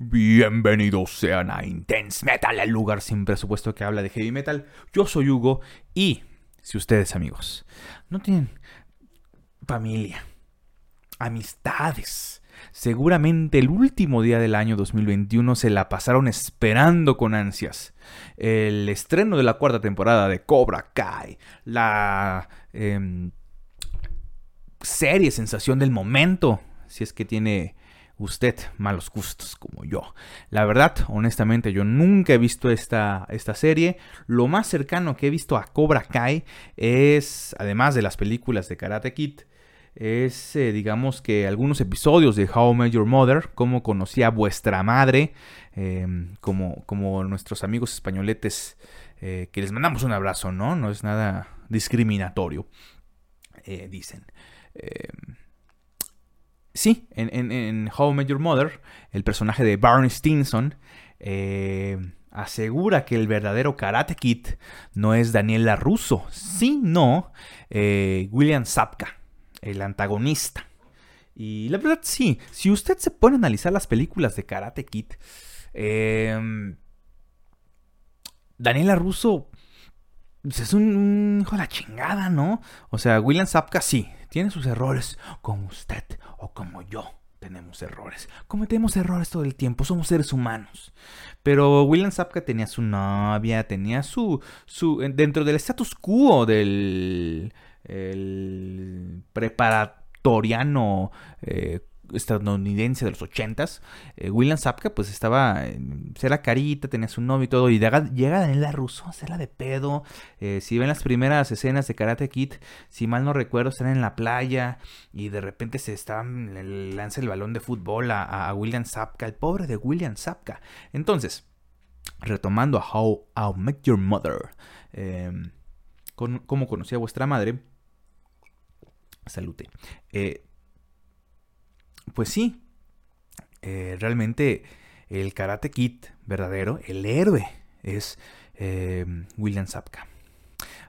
Bienvenidos sean a Intense Metal, el lugar sin presupuesto que habla de heavy metal. Yo soy Hugo y si ustedes amigos no tienen familia, amistades, seguramente el último día del año 2021 se la pasaron esperando con ansias. El estreno de la cuarta temporada de Cobra Kai, la em, serie sensación del momento, si es que tiene usted malos gustos como yo. La verdad, honestamente, yo nunca he visto esta, esta serie. Lo más cercano que he visto a Cobra Kai es, además de las películas de Karate Kid, es, eh, digamos que algunos episodios de How I Your Mother, cómo conocí a vuestra madre, em, como, como nuestros amigos españoletes, eh, que les mandamos un abrazo, ¿no? No es nada discriminatorio, eh, dicen. Sí, en, How I Your Mother, el personaje de Barney Stinson asegura que el verdadero Karate Kid no es Daniel LaRusso, sino William Sapka el antagonista. Y la verdad, sí, si usted se pone a analizar las películas de Karate Kid, eh, Daniela Russo pues, es un, hijo de la chingada, ¿no? O sea, William Zapka sí, tiene sus errores, como usted o como yo. Tenemos errores. Cometemos errores todo el tiempo. Somos seres humanos. Pero William Zapka tenía su novia, tenía su. su dentro del status quo del el preparatoriano eh, estadounidense de los ochentas, eh, William Sapka pues estaba, era carita, tenía su novio y todo, y llega, llega Daniela Russo a de pedo, eh, si ven las primeras escenas de Karate Kid, si mal no recuerdo, están en la playa y de repente se está, le lanza el balón de fútbol a, William Sapka, el pobre de William Sapka. Entonces, retomando a How I Met Your Mother, em, cómo conocí a vuestra madre, Salute. Eh, pues sí, eh, realmente el Karate Kid verdadero, el héroe, es eh, William Sapka.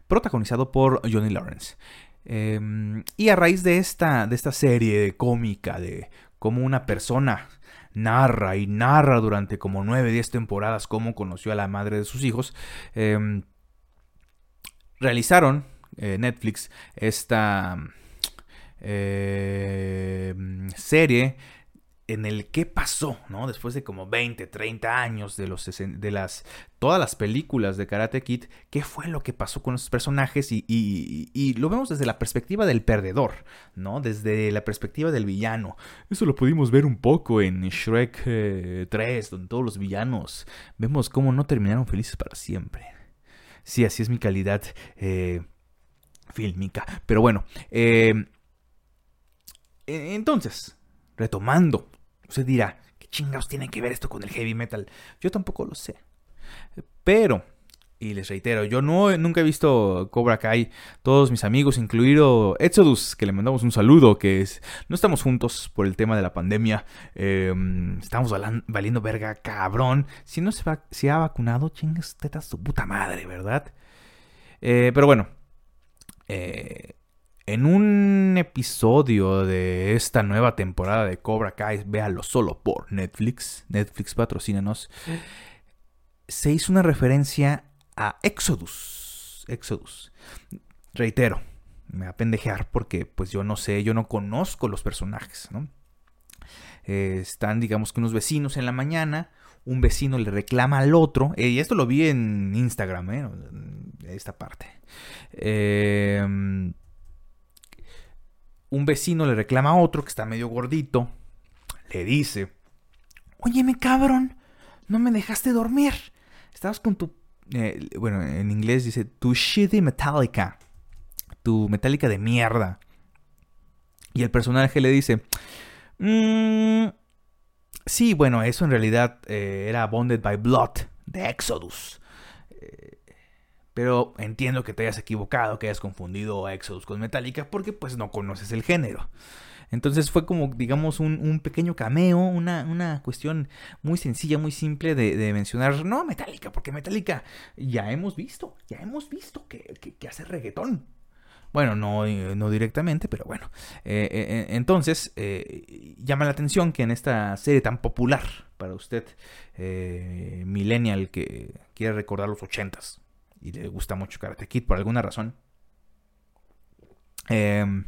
Protagonizado por Johnny Lawrence. y a raíz de esta, de esta serie cómica de cómo una persona narra y narra durante como 9, 10 temporadas cómo conoció a la madre de sus hijos, realizaron Netflix esta eh, serie en el qué pasó, ¿no? Después de como 20, 30 años de, los, de las, todas las películas de Karate Kid, ¿qué fue lo que pasó con los personajes? Y, lo vemos desde la perspectiva del perdedor, ¿no? Desde la perspectiva del villano. Eso lo pudimos ver un poco en Shrek 3, eh, donde todos los villanos vemos cómo no terminaron felices para siempre. Sí, así es mi calidad eh, fílmica. Pero bueno, eh, entonces, retomando, usted dirá, ¿qué chingados tiene que ver esto con el heavy metal? Yo tampoco lo sé. Pero, y les reitero, yo no, nunca he visto Cobra Kai. Todos mis amigos, incluido Exodus, que le mandamos un saludo, que es, no estamos juntos por el tema de la pandemia. Em, estamos valiendo verga, cabrón. Si no se, va, ha vacunado, chingas tetas su puta madre, ¿verdad? Eh, pero bueno, eh, en un episodio de esta nueva temporada de Cobra Kai, véalo solo por Netflix, Netflix patrocínanos, se hizo una referencia a Exodus. Exodus. Reitero, me va a pendejear porque pues yo no sé, yo no conozco los personajes. Eh, están, digamos que unos vecinos en la mañana, un vecino le reclama al otro, y esto lo vi en Instagram, ¿eh? esta parte. Eh, un vecino le reclama a otro que está medio gordito. Le dice, óyeme cabrón, no me dejaste dormir. Estabas con tu... Eh, bueno, en inglés dice, tu shitty Metallica. Tu Metallica de mierda. Y el personaje le dice, mmm, sí, bueno, eso en realidad eh, era Bonded by Blood de Exodus. Pero entiendo que te hayas equivocado, que hayas confundido Exodus con Metallica, porque pues no conoces el género. Entonces fue como, digamos, un, pequeño cameo, una, cuestión muy sencilla, muy simple de, mencionar, no Metallica, porque Metallica ya hemos visto, ya hemos visto que, hace reggaetón. Bueno, no, no directamente, pero bueno. Eh, eh, eh, entonces, llama la atención que en esta serie tan popular para usted, eh, millennial que quiere recordar los ochentas y le gusta mucho Karate Kid por alguna razón. Em,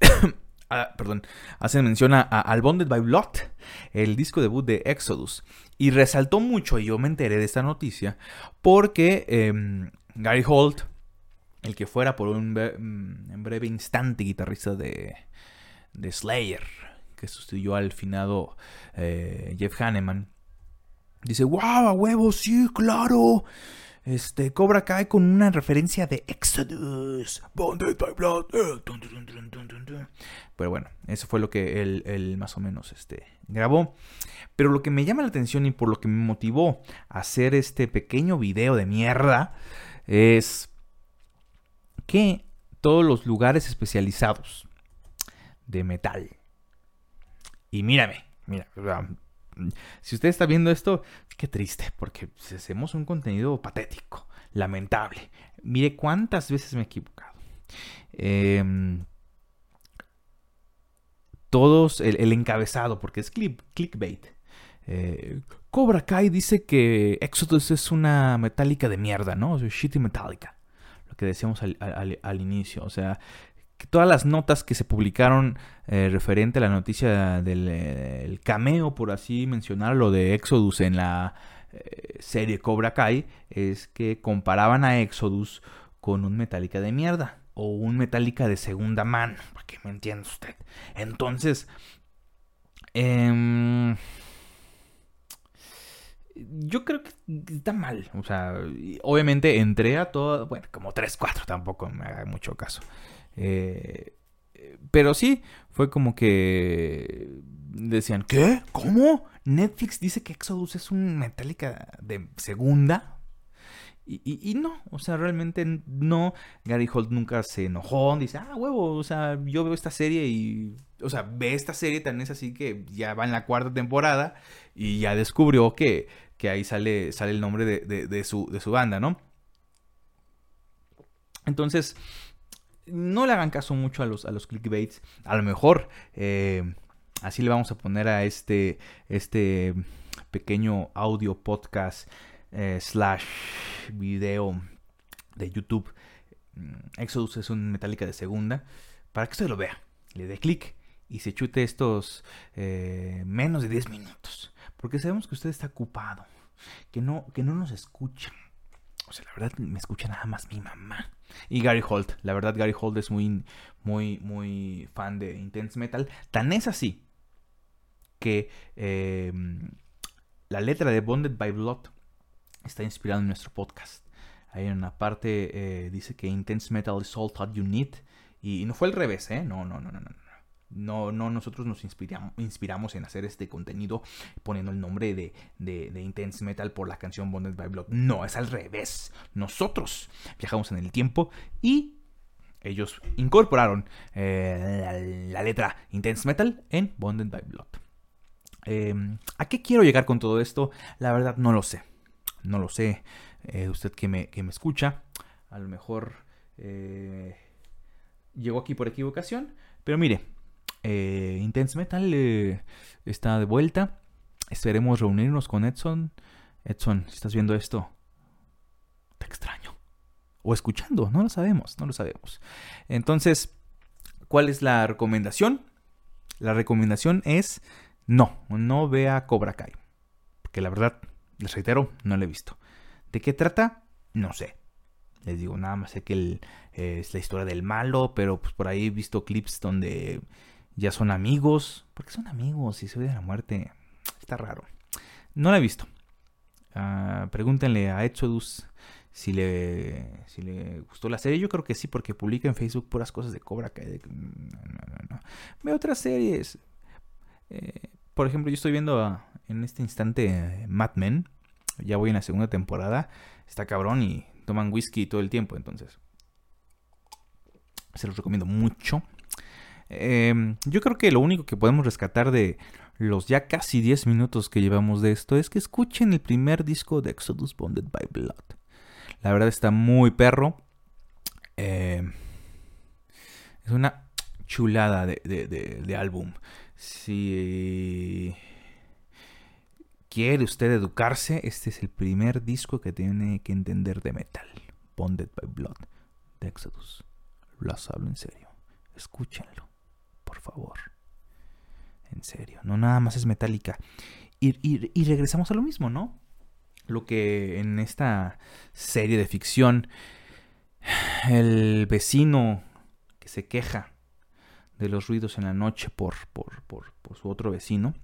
ah, perdón, hacen mención a, Al Bonded by Blood, el disco debut de Exodus. Y resaltó mucho, y yo me enteré de esta noticia, porque em, Gary Holt, el que fuera por un mm, breve instante guitarrista de, de Slayer, que sustituyó al finado eh, Jeff Hanneman, dice, wow, a huevo, sí, claro. Este, Cobra cae con una referencia de Exodus. Pero bueno, eso fue lo que él, más o menos este, grabó. Pero lo que me llama la atención y por lo que me motivó a hacer este pequeño video de mierda es que todos los lugares especializados de metal. Y mírame, mira, si usted está viendo esto, qué triste, porque hacemos un contenido patético, lamentable. Mire cuántas veces me he equivocado. Em, todos, el, encabezado, porque es clickbait. Eh, Cobra Kai dice que Exodus es una metálica de mierda, ¿no? O sea, shitty metálica. Lo que decíamos al, al inicio. O sea, todas las notas que se publicaron eh, referente a la noticia del cameo, por así mencionarlo, de Exodus en la eh, serie Cobra Kai, es que comparaban a Exodus con un Metallica de mierda o un Metallica de segunda mano, para que me entienda usted. Entonces, em, yo creo que está mal. O sea, obviamente entré a todo, bueno, como 3, 4, tampoco me haga mucho caso. Eh, pero sí, fue como que decían, ¿qué? ¿Cómo? Netflix dice que Exodus es un Metallica de segunda. Y, no, o sea, realmente no. Gary Holt nunca se enojó, dice, ah, huevo, o sea, yo veo esta serie y, o sea, ve esta serie tan es así que ya va en la cuarta temporada y ya descubrió que, que ahí sale, sale el nombre de, su, de su banda, ¿no? Entonces, no le hagan caso mucho a los, a los clickbaits. A lo mejor eh, así le vamos a poner a este, este pequeño audio podcast eh, slash video de YouTube. Mm, Exodus es un Metallica de segunda. Para que usted lo vea. Le dé clic y se chute estos eh, menos de 10 minutos. Porque sabemos que usted está ocupado. Que no, que no nos escucha. O sea, la verdad me escucha nada más mi mamá. Y Gary Holt. La verdad, Gary Holt es muy, muy, muy fan de Intense Metal. Tan es así que em, la letra de Bonded by Blood está inspirada en nuestro podcast. Ahí en una parte eh, dice que Intense Metal is all that you need. Y, no fue al revés, ¿eh? No, no, no, no, no. No, no, nosotros nos inspiramos, en hacer este contenido poniendo el nombre de, de, Intense Metal por la canción Bonded by Blood. No, es al revés. Nosotros viajamos en el tiempo y ellos incorporaron eh, la, letra Intense Metal en Bonded by Blood. Em, ¿A qué quiero llegar con todo esto? La verdad no lo sé. No lo sé. Eh, usted que me, que me, escucha, a lo mejor eh, llegó aquí por equivocación. Pero mire, eh, Intense Metal eh, está de vuelta. Esperemos reunirnos con Edson. Edson, si estás viendo esto, te extraño. O escuchando, no lo sabemos, no lo sabemos. Entonces, ¿cuál es la recomendación? La recomendación es no, no vea Cobra Kai. Porque la verdad, les reitero, no lo he visto. ¿De qué trata? No sé. Les digo, nada más sé que es la historia del malo, pero pues por ahí he visto clips donde ya son amigos. ¿Por qué son amigos y se odian la muerte? Está raro. No la he visto. Ah, pregúntenle a Exodus si le, si le gustó la serie. Yo creo que sí, porque publica en Facebook puras cosas de Cobra Kai. No, Veo otras series. Eh, por ejemplo, yo estoy viendo en este instante Mad Men. Ya voy en la segunda temporada. Está cabrón y toman whisky todo el tiempo. Entonces, se los recomiendo mucho. Em, yo creo que lo único que podemos rescatar de los ya casi 10 minutos que llevamos de esto es que escuchen el primer disco de Exodus Bonded by Blood. La verdad está muy perro. Em, es una chulada de, álbum. Si, quiere usted educarse, este es el primer disco que tiene que entender de metal. Bonded by Blood de Exodus. Los hablo en serio. Escúchenlo, por favor. En serio, no nada más es metálica. Y, y, regresamos a lo mismo, ¿no? Lo que en esta serie de ficción, el vecino que se queja de los ruidos en la noche por, por, por, por su otro vecino,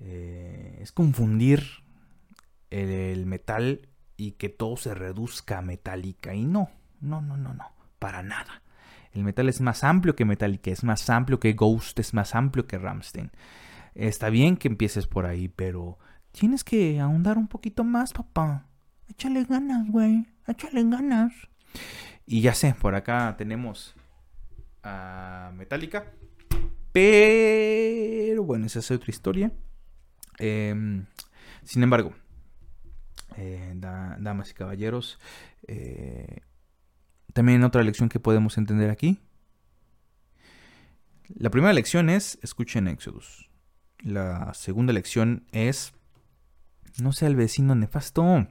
eh, es confundir el, metal y que todo se reduzca a metálica. Y no, no, no, no, no, para nada. El metal es más amplio que Metallica, es más amplio que Ghost, es más amplio que Ramstein. Está bien que empieces por ahí, pero tienes que ahondar un poquito más, papá. Échale ganas, güey. Échale ganas. Y ya sé, por acá tenemos a Metallica. Pero bueno, esa es otra historia. Em, sin embargo, eh, damas y caballeros, eh, también otra lección que podemos entender aquí. La primera lección es escuchen Exodus. La segunda lección es no sea el vecino nefasto.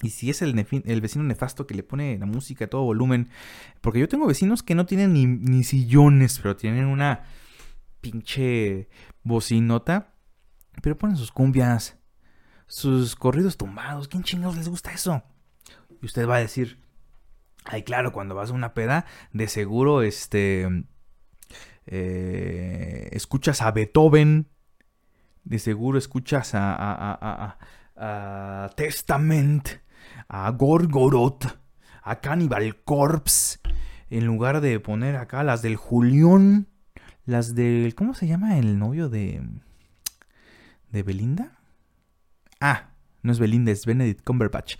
Y si es el, vecino nefasto que le pone la música a todo volumen. Porque yo tengo vecinos que no tienen ni, ni sillones, pero tienen una pinche bocinota pero ponen sus cumbias, sus corridos tumbados. ¿Quién chingados les gusta eso? Y usted va a decir, ay, claro, cuando vas a una peda, de seguro, este, eh, escuchas a Beethoven, de seguro escuchas a, a, a, a Testament, a Gorgoroth, a Cannibal Corpse, en lugar de poner acá las del Julión, las del, ¿cómo se llama el novio de... ¿De Belinda? Ah, no es Belinda, es Benedict Cumberbatch.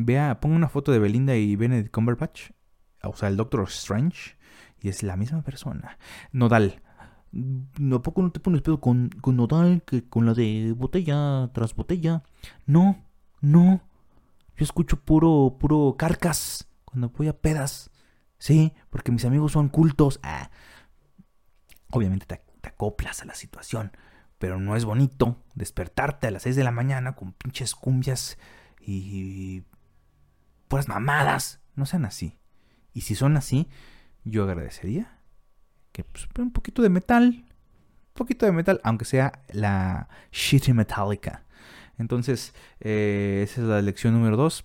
Vea, pongo una foto de Belinda y Benedict Cumberbatch. O sea, el Doctor Strange. Y es la misma persona. Nodal. ¿A poco no te pones pedo con, con Nodal que con la de botella tras botella? No, no. Yo escucho puro, puro carcas cuando voy a pedas. Sí, porque mis amigos son cultos. Ah. Obviamente te, te acoplas a la situación. Pero no es bonito despertarte a las 6 de la mañana con pinches cumbias y puras mamadas. No sean así. Y si son así, yo agradecería que pues, un poquito de metal. Un poquito de metal, aunque sea la shitty metallica. Entonces, eh, esa es la lección número 2.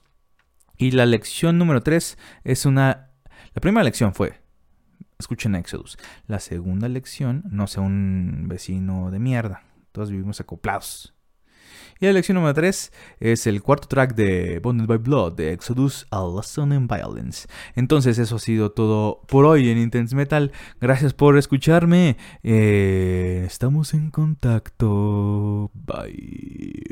Y la lección número 3 es una... La primera lección fue, escuchen Exodus. La segunda lección, no sea un vecino de mierda. Todos vivimos acoplados. Y la lección número 3 es el cuarto track de Bonded by Blood de Exodus, A Lesson in Violence. Entonces eso ha sido todo por hoy en Intense Metal. Gracias por escucharme. Eh, estamos en contacto. Bye.